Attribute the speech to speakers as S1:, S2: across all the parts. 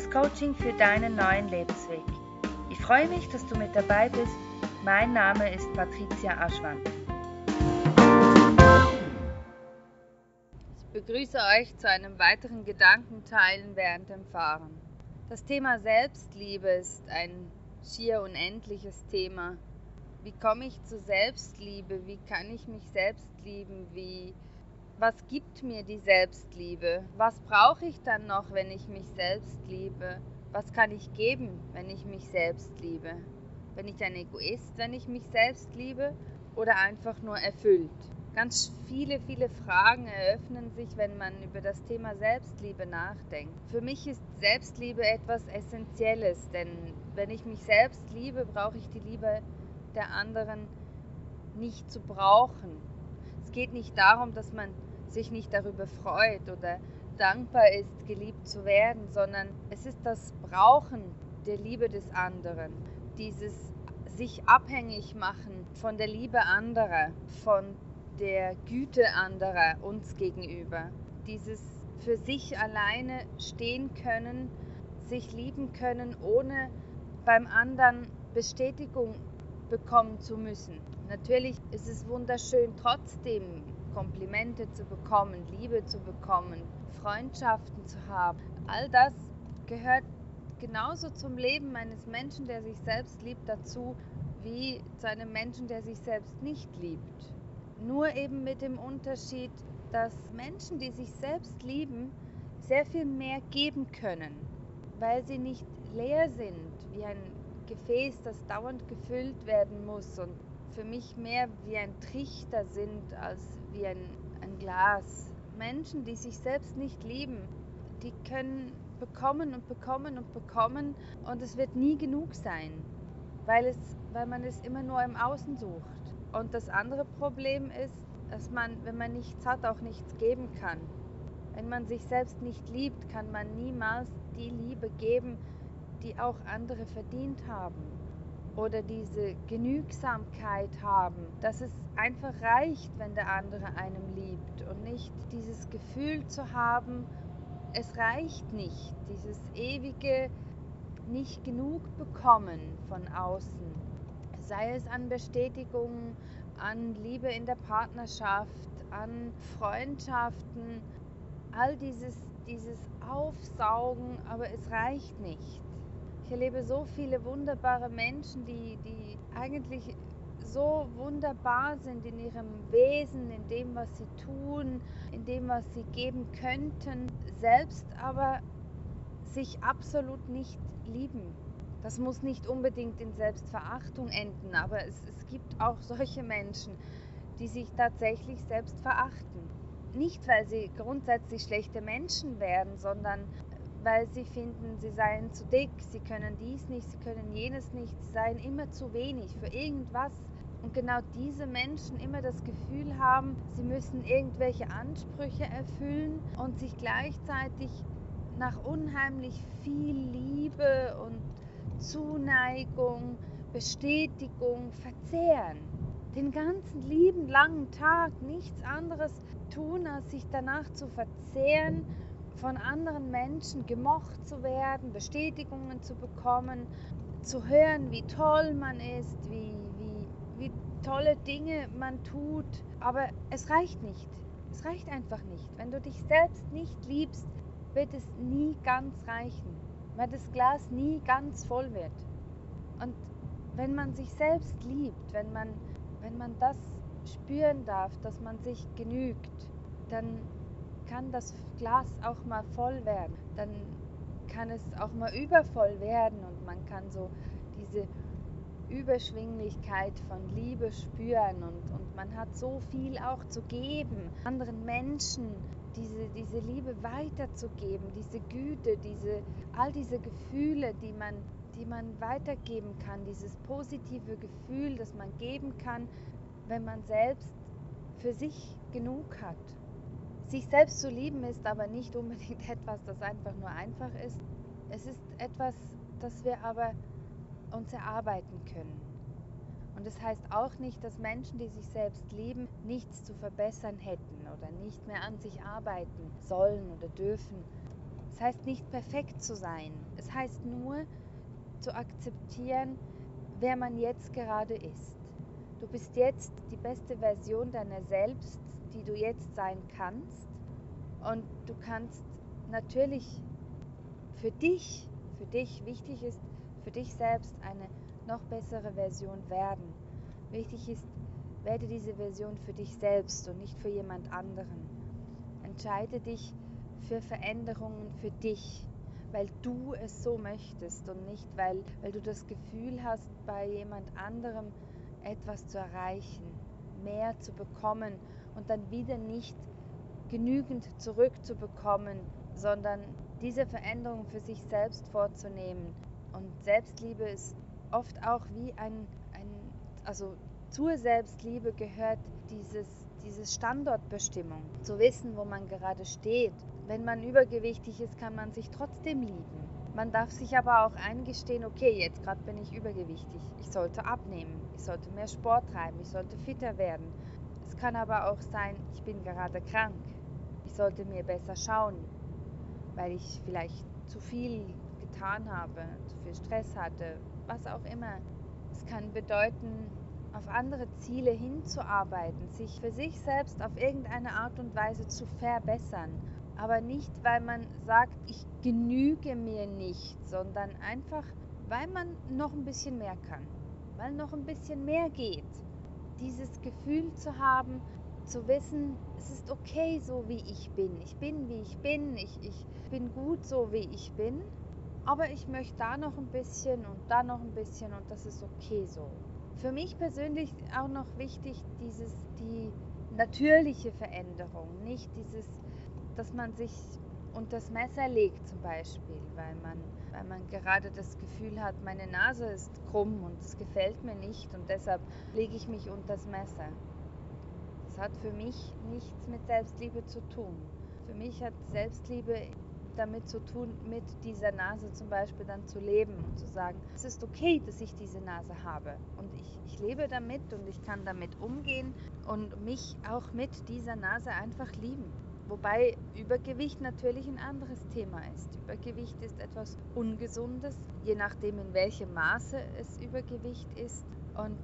S1: das Coaching für deinen neuen Lebensweg. Ich freue mich, dass du mit dabei bist. Mein Name ist Patricia Aschwand. Ich begrüße euch zu einem weiteren Gedankenteilen während dem Fahren. Das Thema Selbstliebe ist ein schier unendliches Thema. Wie komme ich zu Selbstliebe? Wie kann ich mich selbst lieben? Wie was gibt mir die Selbstliebe? Was brauche ich dann noch, wenn ich mich selbst liebe? Was kann ich geben, wenn ich mich selbst liebe? Bin ich ein Egoist, wenn ich mich selbst liebe oder einfach nur erfüllt? Ganz viele, viele Fragen eröffnen sich, wenn man über das Thema Selbstliebe nachdenkt. Für mich ist Selbstliebe etwas Essentielles, denn wenn ich mich selbst liebe, brauche ich die Liebe der anderen nicht zu brauchen. Es geht nicht darum, dass man sich nicht darüber freut oder dankbar ist, geliebt zu werden, sondern es ist das Brauchen der Liebe des anderen, dieses sich abhängig machen von der Liebe anderer, von der Güte anderer uns gegenüber, dieses für sich alleine stehen können, sich lieben können, ohne beim anderen Bestätigung bekommen zu müssen. Natürlich ist es wunderschön, trotzdem Komplimente zu bekommen, Liebe zu bekommen, Freundschaften zu haben. All das gehört genauso zum Leben eines Menschen, der sich selbst liebt, dazu, wie zu einem Menschen, der sich selbst nicht liebt. Nur eben mit dem Unterschied, dass Menschen, die sich selbst lieben, sehr viel mehr geben können, weil sie nicht leer sind, wie ein Gefäß, das dauernd gefüllt werden muss und für mich mehr wie ein Trichter sind als wie ein, ein Glas. Menschen, die sich selbst nicht lieben, die können bekommen und bekommen und bekommen und es wird nie genug sein, weil, es, weil man es immer nur im Außen sucht. Und das andere Problem ist, dass man, wenn man nichts hat, auch nichts geben kann. Wenn man sich selbst nicht liebt, kann man niemals die Liebe geben, die auch andere verdient haben oder diese Genügsamkeit haben, dass es einfach reicht, wenn der andere einem liebt und nicht dieses Gefühl zu haben, es reicht nicht, dieses ewige nicht genug bekommen von außen, sei es an Bestätigung, an Liebe in der Partnerschaft, an Freundschaften, all dieses, dieses Aufsaugen, aber es reicht nicht. Ich erlebe so viele wunderbare Menschen, die, die eigentlich so wunderbar sind in ihrem Wesen, in dem, was sie tun, in dem, was sie geben könnten, selbst aber sich absolut nicht lieben. Das muss nicht unbedingt in Selbstverachtung enden, aber es, es gibt auch solche Menschen, die sich tatsächlich selbst verachten. Nicht, weil sie grundsätzlich schlechte Menschen wären, sondern weil sie finden, sie seien zu dick, sie können dies nicht, sie können jenes nicht, sie seien immer zu wenig für irgendwas. Und genau diese Menschen immer das Gefühl haben, sie müssen irgendwelche Ansprüche erfüllen und sich gleichzeitig nach unheimlich viel Liebe und Zuneigung, Bestätigung verzehren. Den ganzen lieben langen Tag nichts anderes tun, als sich danach zu verzehren von anderen Menschen gemocht zu werden, Bestätigungen zu bekommen, zu hören, wie toll man ist, wie, wie, wie tolle Dinge man tut. Aber es reicht nicht. Es reicht einfach nicht. Wenn du dich selbst nicht liebst, wird es nie ganz reichen, weil das Glas nie ganz voll wird. Und wenn man sich selbst liebt, wenn man, wenn man das spüren darf, dass man sich genügt, dann kann das Glas auch mal voll werden. Dann kann es auch mal übervoll werden und man kann so diese Überschwinglichkeit von Liebe spüren und, und man hat so viel auch zu geben, anderen Menschen diese, diese Liebe weiterzugeben, diese Güte, diese, all diese Gefühle, die man, die man weitergeben kann, dieses positive Gefühl, das man geben kann, wenn man selbst für sich genug hat. Sich selbst zu lieben ist aber nicht unbedingt etwas, das einfach nur einfach ist. Es ist etwas, das wir aber uns erarbeiten können. Und es das heißt auch nicht, dass Menschen, die sich selbst lieben, nichts zu verbessern hätten oder nicht mehr an sich arbeiten sollen oder dürfen. Es heißt nicht perfekt zu sein. Es heißt nur zu akzeptieren, wer man jetzt gerade ist. Du bist jetzt die beste Version deiner selbst, die du jetzt sein kannst. Und du kannst natürlich für dich, für dich wichtig ist, für dich selbst eine noch bessere Version werden. Wichtig ist, werde diese Version für dich selbst und nicht für jemand anderen. Entscheide dich für Veränderungen für dich, weil du es so möchtest und nicht, weil, weil du das Gefühl hast, bei jemand anderem etwas zu erreichen, mehr zu bekommen und dann wieder nicht genügend zurückzubekommen, sondern diese Veränderung für sich selbst vorzunehmen. Und Selbstliebe ist oft auch wie ein, ein also zur Selbstliebe gehört dieses, dieses Standortbestimmung, zu wissen, wo man gerade steht. Wenn man übergewichtig ist, kann man sich trotzdem lieben. Man darf sich aber auch eingestehen, okay, jetzt gerade bin ich übergewichtig. Ich sollte abnehmen, ich sollte mehr Sport treiben, ich sollte fitter werden. Es kann aber auch sein, ich bin gerade krank. Ich sollte mir besser schauen, weil ich vielleicht zu viel getan habe, zu viel Stress hatte, was auch immer. Es kann bedeuten, auf andere Ziele hinzuarbeiten, sich für sich selbst auf irgendeine Art und Weise zu verbessern. Aber nicht, weil man sagt, ich genüge mir nicht, sondern einfach, weil man noch ein bisschen mehr kann, weil noch ein bisschen mehr geht. Dieses Gefühl zu haben, zu wissen, es ist okay so, wie ich bin. Ich bin, wie ich bin. Ich, ich bin gut so, wie ich bin. Aber ich möchte da noch ein bisschen und da noch ein bisschen und das ist okay so. Für mich persönlich auch noch wichtig, dieses, die natürliche Veränderung, nicht dieses, dass man sich unter das Messer legt zum Beispiel, weil man, weil man gerade das Gefühl hat, meine Nase ist krumm und es gefällt mir nicht und deshalb lege ich mich unter das Messer. Das hat für mich nichts mit Selbstliebe zu tun. Für mich hat Selbstliebe damit zu tun, mit dieser Nase zum Beispiel dann zu leben und zu sagen, es ist okay, dass ich diese Nase habe und ich, ich lebe damit und ich kann damit umgehen und mich auch mit dieser Nase einfach lieben. Wobei Übergewicht natürlich ein anderes Thema ist. Übergewicht ist etwas Ungesundes, je nachdem in welchem Maße es Übergewicht ist. Und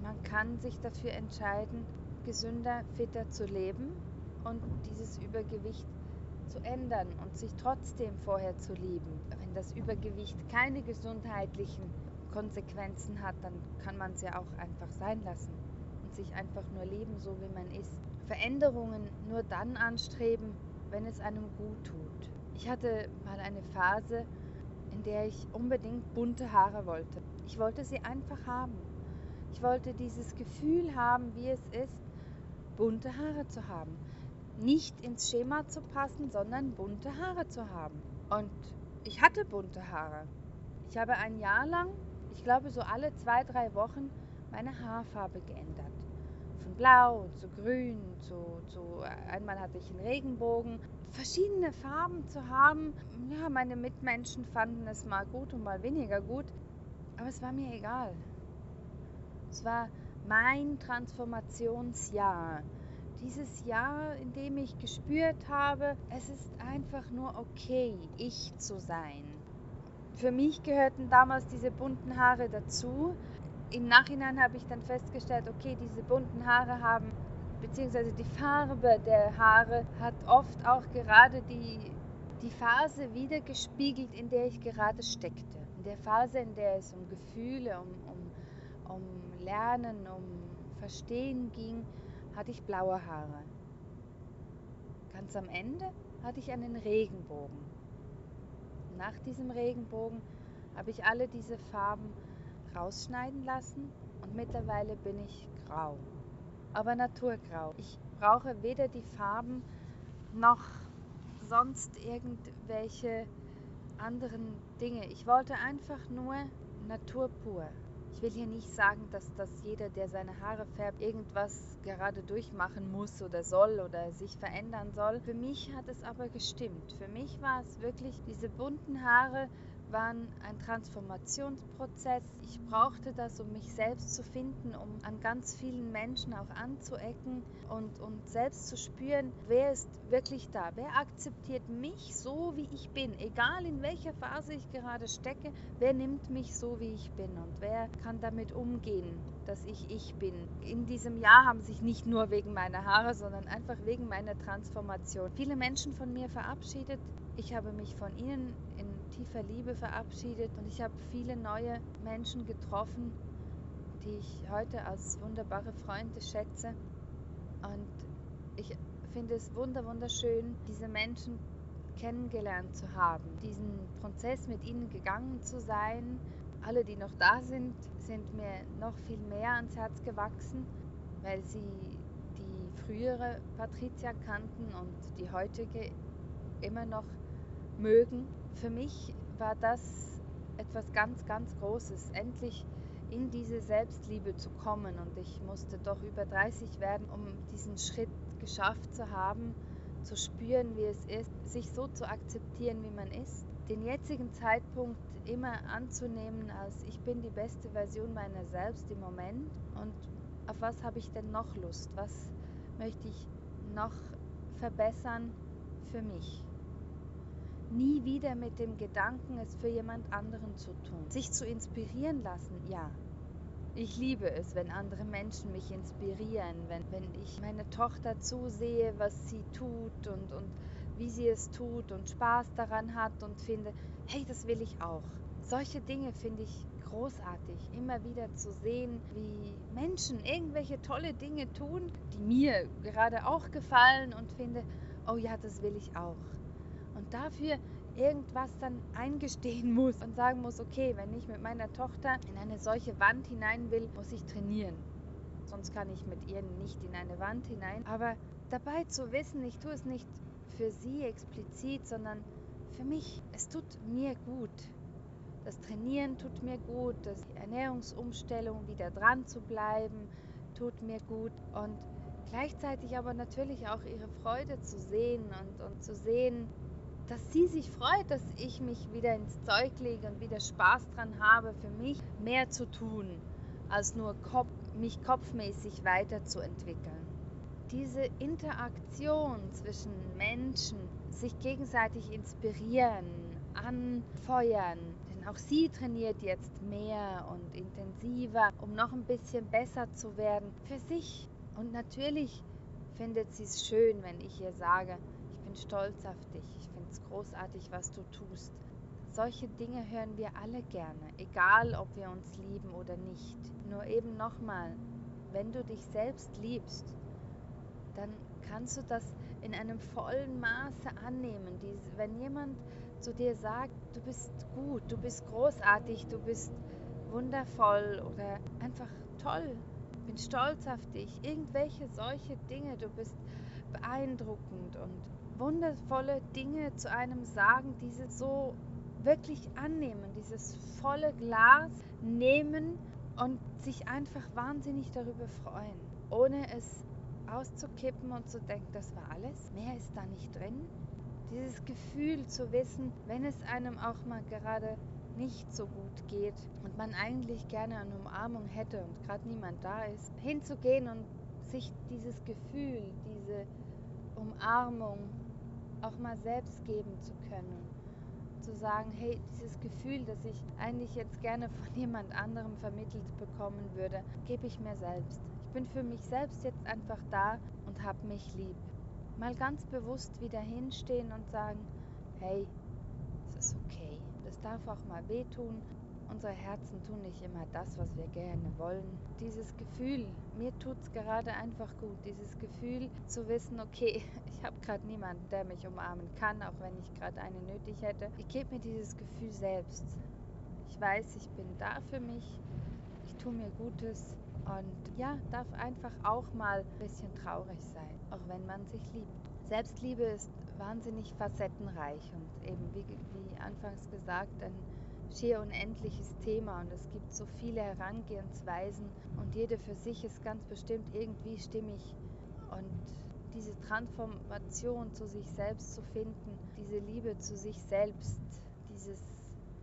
S1: man kann sich dafür entscheiden, gesünder, fitter zu leben und dieses Übergewicht zu ändern und sich trotzdem vorher zu lieben. Wenn das Übergewicht keine gesundheitlichen Konsequenzen hat, dann kann man es ja auch einfach sein lassen und sich einfach nur leben, so wie man ist. Veränderungen nur dann anstreben, wenn es einem gut tut. Ich hatte mal eine Phase, in der ich unbedingt bunte Haare wollte. Ich wollte sie einfach haben. Ich wollte dieses Gefühl haben, wie es ist, bunte Haare zu haben nicht ins Schema zu passen, sondern bunte Haare zu haben. Und ich hatte bunte Haare. Ich habe ein Jahr lang, ich glaube so alle zwei, drei Wochen, meine Haarfarbe geändert. Von blau zu grün zu, zu einmal hatte ich einen Regenbogen. Verschiedene Farben zu haben. Ja, meine Mitmenschen fanden es mal gut und mal weniger gut. Aber es war mir egal. Es war mein Transformationsjahr dieses Jahr, in dem ich gespürt habe, es ist einfach nur okay, ich zu sein. Für mich gehörten damals diese bunten Haare dazu. Im Nachhinein habe ich dann festgestellt, okay, diese bunten Haare haben, beziehungsweise die Farbe der Haare hat oft auch gerade die, die Phase wiedergespiegelt, in der ich gerade steckte. In der Phase, in der es um Gefühle, um, um, um Lernen, um Verstehen ging, hatte ich blaue Haare. Ganz am Ende hatte ich einen Regenbogen. Nach diesem Regenbogen habe ich alle diese Farben rausschneiden lassen und mittlerweile bin ich grau. Aber naturgrau. Ich brauche weder die Farben noch sonst irgendwelche anderen Dinge. Ich wollte einfach nur Natur pur. Ich will hier nicht sagen, dass, dass jeder, der seine Haare färbt, irgendwas gerade durchmachen muss oder soll oder sich verändern soll. Für mich hat es aber gestimmt. Für mich war es wirklich, diese bunten Haare waren ein Transformationsprozess. Ich brauchte das, um mich selbst zu finden, um an ganz vielen Menschen auch anzuecken und, und selbst zu spüren, wer ist wirklich da, wer akzeptiert mich so, wie ich bin, egal in welcher Phase ich gerade stecke, wer nimmt mich so, wie ich bin und wer kann damit umgehen, dass ich ich bin. In diesem Jahr haben sich nicht nur wegen meiner Haare, sondern einfach wegen meiner Transformation viele Menschen von mir verabschiedet. Ich habe mich von ihnen in tiefer Liebe verabschiedet und ich habe viele neue Menschen getroffen, die ich heute als wunderbare Freunde schätze. Und ich finde es wunder wunderschön, diese Menschen kennengelernt zu haben, diesen Prozess mit ihnen gegangen zu sein. Alle, die noch da sind, sind mir noch viel mehr ans Herz gewachsen, weil sie die frühere Patricia kannten und die heutige immer noch mögen. Für mich war das etwas ganz, ganz Großes, endlich in diese Selbstliebe zu kommen. Und ich musste doch über 30 werden, um diesen Schritt geschafft zu haben, zu spüren, wie es ist, sich so zu akzeptieren, wie man ist. Den jetzigen Zeitpunkt immer anzunehmen als ich bin die beste Version meiner selbst im Moment und auf was habe ich denn noch Lust? Was möchte ich noch verbessern für mich? Nie wieder mit dem Gedanken, es für jemand anderen zu tun. Sich zu inspirieren lassen, ja. Ich liebe es, wenn andere Menschen mich inspirieren, wenn, wenn ich meine Tochter zusehe, was sie tut und, und wie sie es tut und Spaß daran hat und finde, hey, das will ich auch. Solche Dinge finde ich großartig, immer wieder zu sehen, wie Menschen irgendwelche tolle Dinge tun, die mir gerade auch gefallen und finde, oh ja, das will ich auch dafür irgendwas dann eingestehen muss und sagen muss, okay, wenn ich mit meiner Tochter in eine solche Wand hinein will, muss ich trainieren. Sonst kann ich mit ihr nicht in eine Wand hinein. Aber dabei zu wissen, ich tue es nicht für sie explizit, sondern für mich, es tut mir gut. Das Trainieren tut mir gut, das die Ernährungsumstellung wieder dran zu bleiben, tut mir gut und gleichzeitig aber natürlich auch ihre Freude zu sehen und, und zu sehen, dass sie sich freut, dass ich mich wieder ins Zeug lege und wieder Spaß dran habe, für mich mehr zu tun, als nur Kopf, mich kopfmäßig weiterzuentwickeln. Diese Interaktion zwischen Menschen, sich gegenseitig inspirieren, anfeuern, denn auch sie trainiert jetzt mehr und intensiver, um noch ein bisschen besser zu werden für sich. Und natürlich findet sie es schön, wenn ich ihr sage, ich bin stolz auf dich, es großartig, was du tust. Solche Dinge hören wir alle gerne, egal ob wir uns lieben oder nicht. Nur eben nochmal, wenn du dich selbst liebst, dann kannst du das in einem vollen Maße annehmen. wenn jemand zu dir sagt, du bist gut, du bist großartig, du bist wundervoll oder einfach toll, bin stolz auf dich, irgendwelche solche Dinge, du bist beeindruckend und wundervolle Dinge zu einem sagen, diese so wirklich annehmen, dieses volle Glas nehmen und sich einfach wahnsinnig darüber freuen, ohne es auszukippen und zu denken, das war alles, mehr ist da nicht drin. Dieses Gefühl zu wissen, wenn es einem auch mal gerade nicht so gut geht und man eigentlich gerne eine Umarmung hätte und gerade niemand da ist, hinzugehen und sich dieses Gefühl, diese Umarmung auch mal selbst geben zu können. Zu sagen, hey, dieses Gefühl, das ich eigentlich jetzt gerne von jemand anderem vermittelt bekommen würde, gebe ich mir selbst. Ich bin für mich selbst jetzt einfach da und habe mich lieb. Mal ganz bewusst wieder hinstehen und sagen, hey, es ist okay. Das darf auch mal wehtun, Unsere Herzen tun nicht immer das, was wir gerne wollen. Dieses Gefühl, mir tut es gerade einfach gut, dieses Gefühl zu wissen, okay, ich habe gerade niemanden, der mich umarmen kann, auch wenn ich gerade eine nötig hätte. Ich gebe mir dieses Gefühl selbst. Ich weiß, ich bin da für mich, ich tue mir Gutes und ja, darf einfach auch mal ein bisschen traurig sein, auch wenn man sich liebt. Selbstliebe ist wahnsinnig facettenreich und eben wie, wie anfangs gesagt, ein schier unendliches Thema und es gibt so viele Herangehensweisen und jede für sich ist ganz bestimmt irgendwie stimmig. Und diese Transformation zu sich selbst zu finden, diese Liebe zu sich selbst, dieses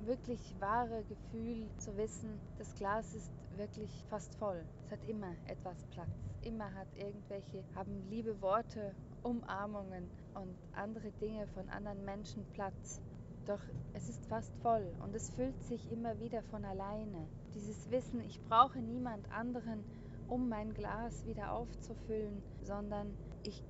S1: wirklich wahre Gefühl zu wissen, das Glas ist wirklich fast voll. Es hat immer etwas Platz. Immer hat irgendwelche, haben liebe Worte, Umarmungen und andere Dinge von anderen Menschen Platz. Doch es ist fast voll und es füllt sich immer wieder von alleine. Dieses Wissen, ich brauche niemand anderen, um mein Glas wieder aufzufüllen, sondern ich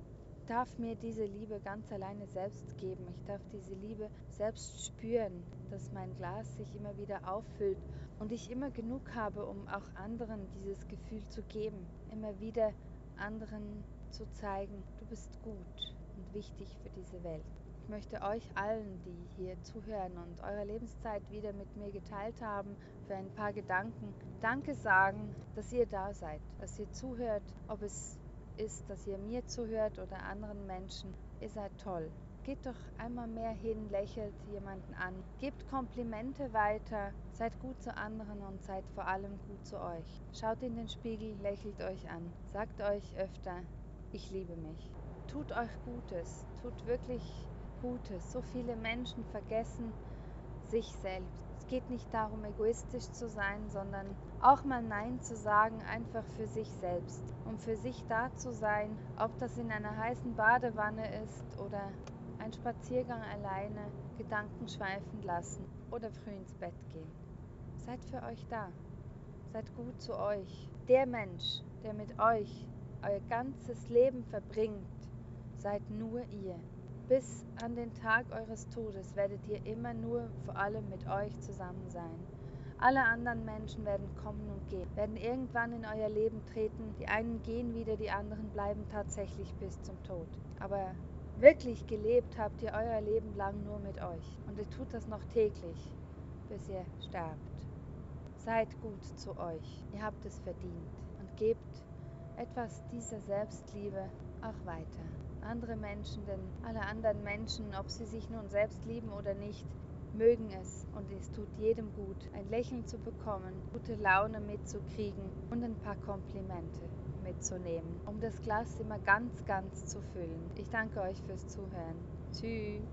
S1: darf mir diese Liebe ganz alleine selbst geben. Ich darf diese Liebe selbst spüren, dass mein Glas sich immer wieder auffüllt und ich immer genug habe, um auch anderen dieses Gefühl zu geben. Immer wieder anderen zu zeigen, du bist gut und wichtig für diese Welt. Ich möchte euch allen, die hier zuhören und eure Lebenszeit wieder mit mir geteilt haben, für ein paar Gedanken Danke sagen, dass ihr da seid, dass ihr zuhört, ob es ist, dass ihr mir zuhört oder anderen Menschen. Ihr seid toll. Geht doch einmal mehr hin, lächelt jemanden an, gebt Komplimente weiter, seid gut zu anderen und seid vor allem gut zu euch. Schaut in den Spiegel, lächelt euch an, sagt euch öfter, ich liebe mich. Tut euch Gutes, tut wirklich Gutes. So viele Menschen vergessen sich selbst. Es geht nicht darum, egoistisch zu sein, sondern auch mal Nein zu sagen, einfach für sich selbst. Um für sich da zu sein, ob das in einer heißen Badewanne ist oder ein Spaziergang alleine, Gedanken schweifen lassen oder früh ins Bett gehen. Seid für euch da. Seid gut zu euch. Der Mensch, der mit euch euer ganzes Leben verbringt, seid nur ihr. Bis an den Tag eures Todes werdet ihr immer nur vor allem mit euch zusammen sein. Alle anderen Menschen werden kommen und gehen, werden irgendwann in euer Leben treten. Die einen gehen wieder, die anderen bleiben tatsächlich bis zum Tod. Aber wirklich gelebt habt ihr euer Leben lang nur mit euch. Und ihr tut das noch täglich, bis ihr sterbt. Seid gut zu euch. Ihr habt es verdient. Und gebt etwas dieser Selbstliebe auch weiter andere Menschen, denn alle anderen Menschen, ob sie sich nun selbst lieben oder nicht, mögen es und es tut jedem gut, ein Lächeln zu bekommen, gute Laune mitzukriegen und ein paar Komplimente mitzunehmen, um das Glas immer ganz, ganz zu füllen. Ich danke euch fürs Zuhören. Tschüss.